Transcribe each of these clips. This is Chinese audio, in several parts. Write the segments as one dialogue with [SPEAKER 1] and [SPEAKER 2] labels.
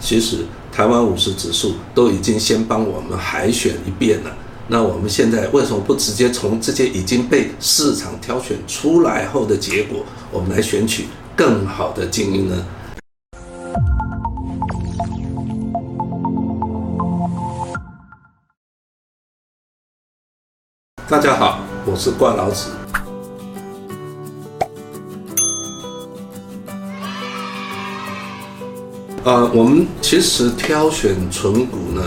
[SPEAKER 1] 其实台湾五十指数都已经先帮我们海选一遍了。那我们现在为什么不直接从这些已经被市场挑选出来后的结果，我们来选取更好的精英呢？大家好，我是怪老子。呃，我们其实挑选存股呢，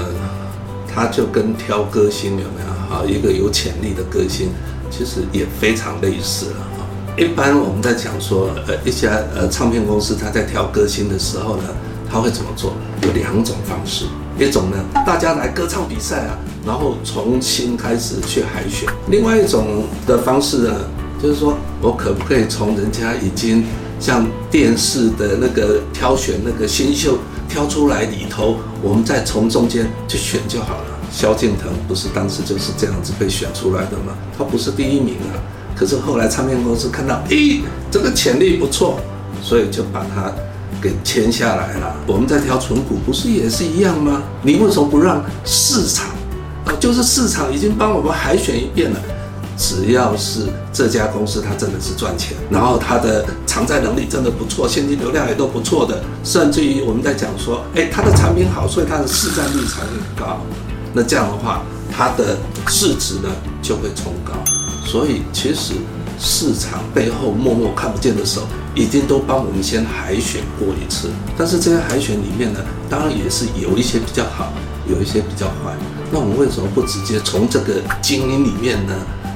[SPEAKER 1] 它就跟挑歌星有没有？哈，一个有潜力的歌星，其实也非常类似了。哈，一般我们在讲说，呃，一家呃唱片公司，他在挑歌星的时候呢，他会怎么做？有两种方式，一种呢，大家来歌唱比赛啊。然后重新开始去海选。另外一种的方式呢，就是说我可不可以从人家已经像电视的那个挑选那个新秀挑出来里头，我们再从中间去选就好了。萧敬腾不是当时就是这样子被选出来的吗？他不是第一名啊，可是后来唱片公司看到，咦，这个潜力不错，所以就把他给签下来了。我们在挑存股不是也是一样吗？你为什么不让市场？就是市场已经帮我们海选一遍了，只要是这家公司它真的是赚钱，然后它的偿债能力真的不错，现金流量也都不错的，甚至于我们在讲说，哎，它的产品好，所以它的市占率才会高，那这样的话，它的市值呢就会冲高。所以其实市场背后默默看不见的手，已经都帮我们先海选过一次。但是这些海选里面呢，当然也是有一些比较好，有一些比较坏。那我们为什么不直接从这个精英里面呢，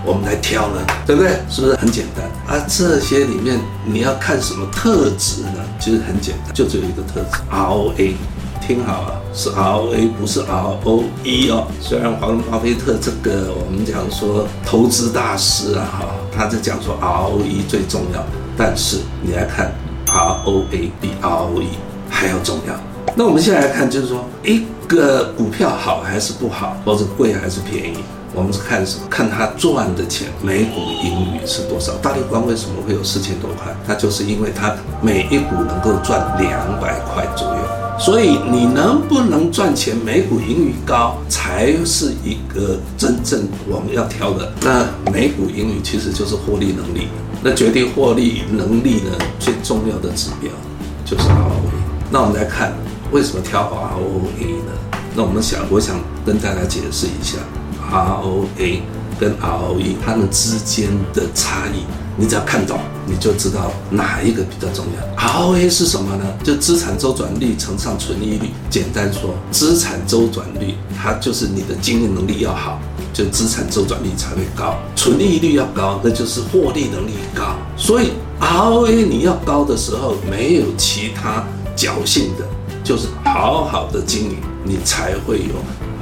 [SPEAKER 1] 我们来挑呢？对不对？是不是很简单？啊这些里面你要看什么特质呢？其实很简单，就只有一个特质：ROA。听好啊，是 ROA，不是 ROE 哦。虽然华伦巴菲特这个我们讲说投资大师啊，哈，他在讲说 ROE 最重要，但是你来看 ROA 比 ROE 还要重要。那我们现在来看，就是说一个股票好还是不好，或者贵还是便宜，我们是看什么？看他赚的钱，每股盈余是多少？大力光为什么会有四千多块？那就是因为它每一股能够赚两百块左右。所以你能不能赚钱，每股盈余高，才是一个真正我们要挑的。那每股盈余其实就是获利能力。那决定获利能力呢，最重要的指标就是 ROE。那我们来看。为什么挑 ROA 呢？那我们想，我想跟大家解释一下 ROA 跟 ROE 它们之间的差异。你只要看懂，你就知道哪一个比较重要。ROA 是什么呢？就资产周转率乘上存益率。简单说，资产周转率它就是你的经营能力要好，就资产周转率才会高；存益率要高，那就是获利能力高。所以 ROA 你要高的时候，没有其他侥幸的。就是好好的经营，你才会有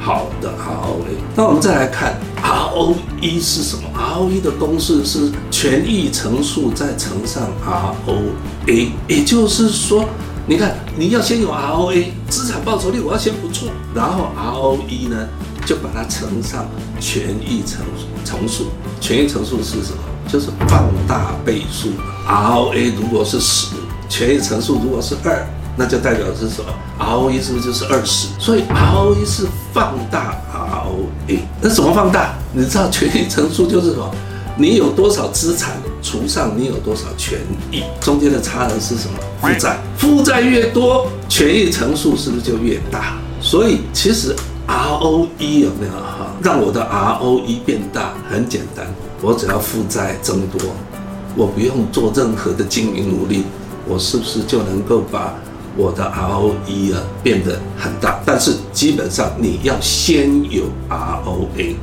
[SPEAKER 1] 好的 ROA。那我们再来看 ROE 是什么？ROE 的公式是权益乘数再乘上 ROA，也就是说，你看你要先有 ROA，资产报酬率我要先不错，然后 ROE 呢就把它乘上权益乘乘数。权益乘数是什么？就是放大倍数。ROA 如果是十，权益乘数如果是二。那就代表是什么？ROE 是不是就是二十？所以 ROE 是放大 ROE，。那怎么放大？你知道权益乘数就是什么？你有多少资产除上你有多少权益，中间的差额是什么？负债。负债越多，权益乘数是不是就越大？所以其实 ROE 有没有哈？让我的 ROE 变大很简单，我只要负债增多，我不用做任何的经营努力，我是不是就能够把我的 ROE 啊变得很大，但是基本上你要先有 ROA，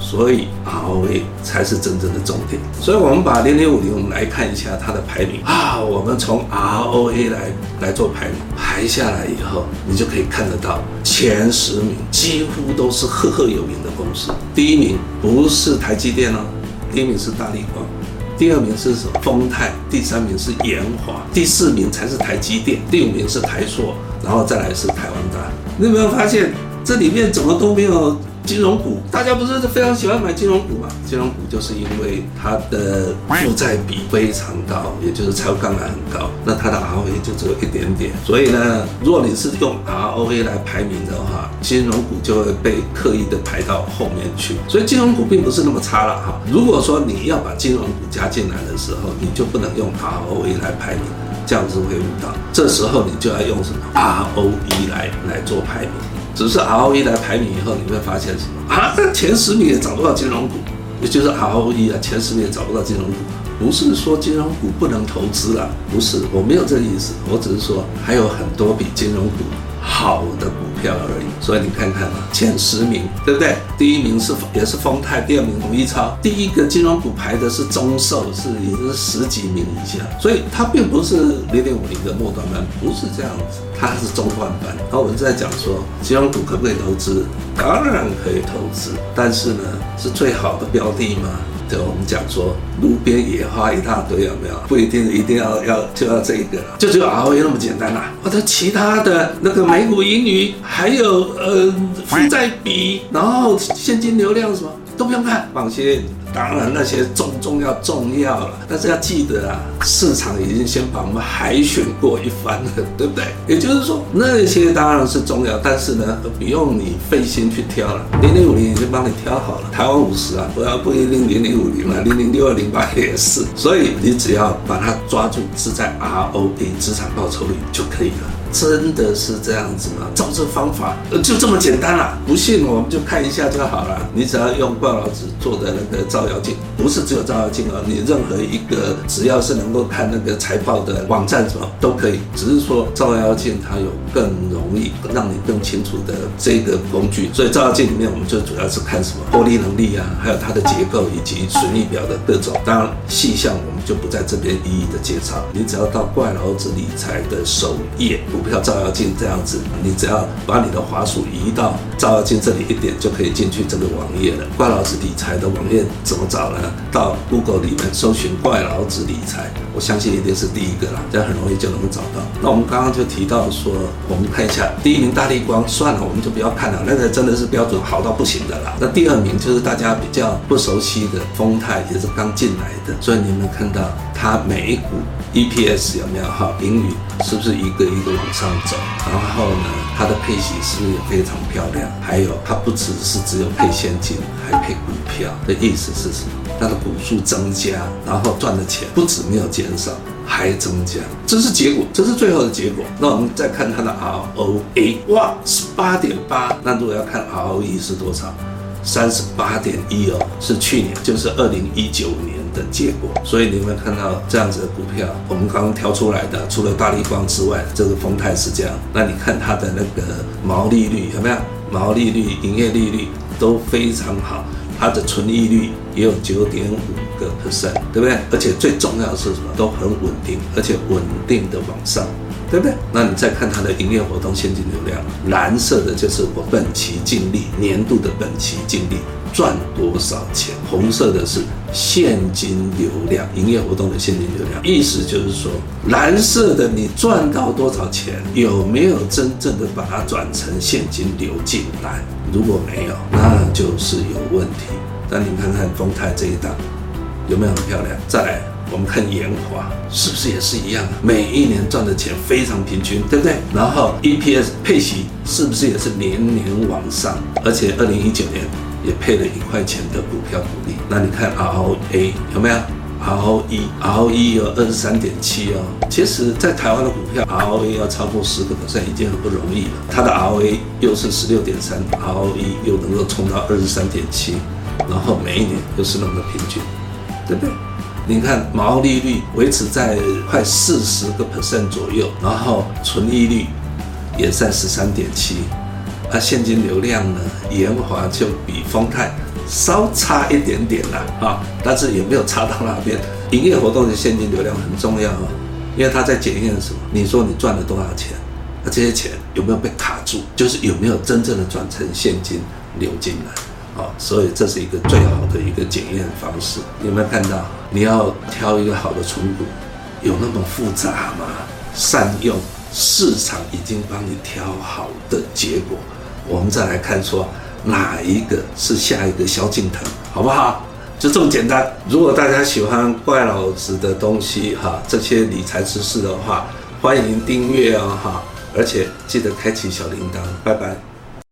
[SPEAKER 1] 所以 ROA 才是真正的重点。所以我们把零零五零，我们来看一下它的排名啊。我们从 ROA 来来做排名，排下来以后，你就可以看得到前十名几乎都是赫赫有名的公司。第一名不是台积电哦，第一名是大立光。第二名是什么？丰泰，第三名是延华，第四名才是台积电，第五名是台硕，然后再来是台湾大。你有没有发现这里面怎么都没有金融股，大家不是非常喜欢买金融股吗？金融股就是因为它的负债比非常高，也就是财务杠杆很高，那它的 ROA 就只有一点点。所以呢，如果你是用 ROA 来排名的话，金融股就会被刻意的排到后面去。所以金融股并不是那么差了哈。如果说你要把金融股加进来的时候，你就不能用 ROA 来排名，这样子会误导。这时候你就要用什么 ROE 来来做排名。只是 ROE 来排名以后，你会发现什么啊？前十名也找不到金融股，也就是 ROE 啊，前十名也找不到金融股。不是说金融股不能投资了，不是，我没有这个意思，我只是说还有很多比金融股好的股票而已。所以你看看嘛，前十名对不对？第一名是也是丰泰，第二名统一超，第一个金融股排的是中寿，是已经是十几名以下。所以它并不是零点五零的末端班，不是这样子，它是中段班。然后我们在讲说金融股可不可以投资？当然可以投资，但是呢，是最好的标的吗？就我们讲说，路边野花一大堆，有没有？不一定一定要要就要这个，就只有 ROE 那么简单啦、啊。或者其他的那个美股盈余，还有呃负债比，然后现金流量什么都不用看，放心。当然那些重重要重要了，但是要记得啊，市场已经先把我们海选过一番了，对不对？也就是说那些当然是重要，但是呢，不用你费心去挑了，零零五零已经帮你挑好了，台湾五十啊，不要不一定零零五零了，零零六二零八也是，所以你只要把它抓住，是在 ROE 资产报酬率就可以了。真的是这样子吗？照这方法，就这么简单啦。不信我们就看一下就好了。你只要用怪老子做的那个照妖镜，不是只有照妖镜哦，你任何一个只要是能够看那个财报的网站什么都可以。只是说照妖镜它有更容易让你更清楚的这个工具。所以照妖镜里面我们就主要是看什么获利能力啊，还有它的结构以及损益表的各种。当然细项我们就不在这边一一的介绍。你只要到怪老子理财的首页。股票照妖镜这样子，你只要把你的滑鼠移到照妖镜这里一点，就可以进去这个网页了。怪老子理财的网页怎么找呢？到 Google 里面搜寻“怪老子理财”，我相信一定是第一个啦，这样很容易就能够找到。那我们刚刚就提到说，我们看一下第一名大力光，算了，我们就不要看了，那个真的是标准好到不行的啦。那第二名就是大家比较不熟悉的丰泰，也是刚进来的，所以你们看到它每一股。EPS 有没有好？盈余是不是一个一个往上走？然后呢，它的配息是不是也非常漂亮？还有，它不只是只有配现金，还配股票的意思是什么？它的股数增加，然后赚的钱不止没有减少，还增加，这是结果，这是最后的结果。那我们再看它的 ROA，哇，十八点八。那如果要看 ROE 是多少？三十八点一哦，是去年，就是二零一九年。的结果，所以你有没有看到这样子的股票，我们刚刚挑出来的，除了大立光之外，这个丰泰是这样。那你看它的那个毛利率有没有？毛利率、营业利率都非常好，它的纯利率也有九点五个 percent，对不对？而且最重要的是什么？都很稳定，而且稳定的往上，对不对？那你再看它的营业活动现金流量，蓝色的就是我本期净利，年度的本期净利。赚多少钱？红色的是现金流量，营业活动的现金流量。意思就是说，蓝色的你赚到多少钱，有没有真正的把它转成现金流进来？如果没有，那就是有问题。但你看看丰泰这一档有没有很漂亮？再来，我们看研华是不是也是一样？每一年赚的钱非常平均，对不对？然后 EPS 配息是不是也是年年往上？而且二零一九年。也配了一块钱的股票股利，那你看 ROA 有没有？ROE，ROE 有二十三点七哦。其实，在台湾的股票 ROA 要超过十个 percent 已经很不容易了。它的 ROA 又是十六点三，ROE 又能够冲到二十三点七，然后每一年又是那么的平均，对不对？你看毛利率维持在快四十个 percent 左右，然后纯利率也在十三点七。它现金流量呢，研华就比丰泰稍差一点点啦，啊，但是也没有差到那边。营业活动的现金流量很重要哦，因为它在检验什么？你说你赚了多少钱？那这些钱有没有被卡住？就是有没有真正的转成现金流进来？啊，所以这是一个最好的一个检验方式。有没有看到？你要挑一个好的存股，有那么复杂吗？善用市场已经帮你挑好的结果。我们再来看说，哪一个是下一个萧敬腾，好不好？就这么简单。如果大家喜欢怪老子的东西哈，这些理财知识的话，欢迎订阅哦哈，而且记得开启小铃铛，拜拜。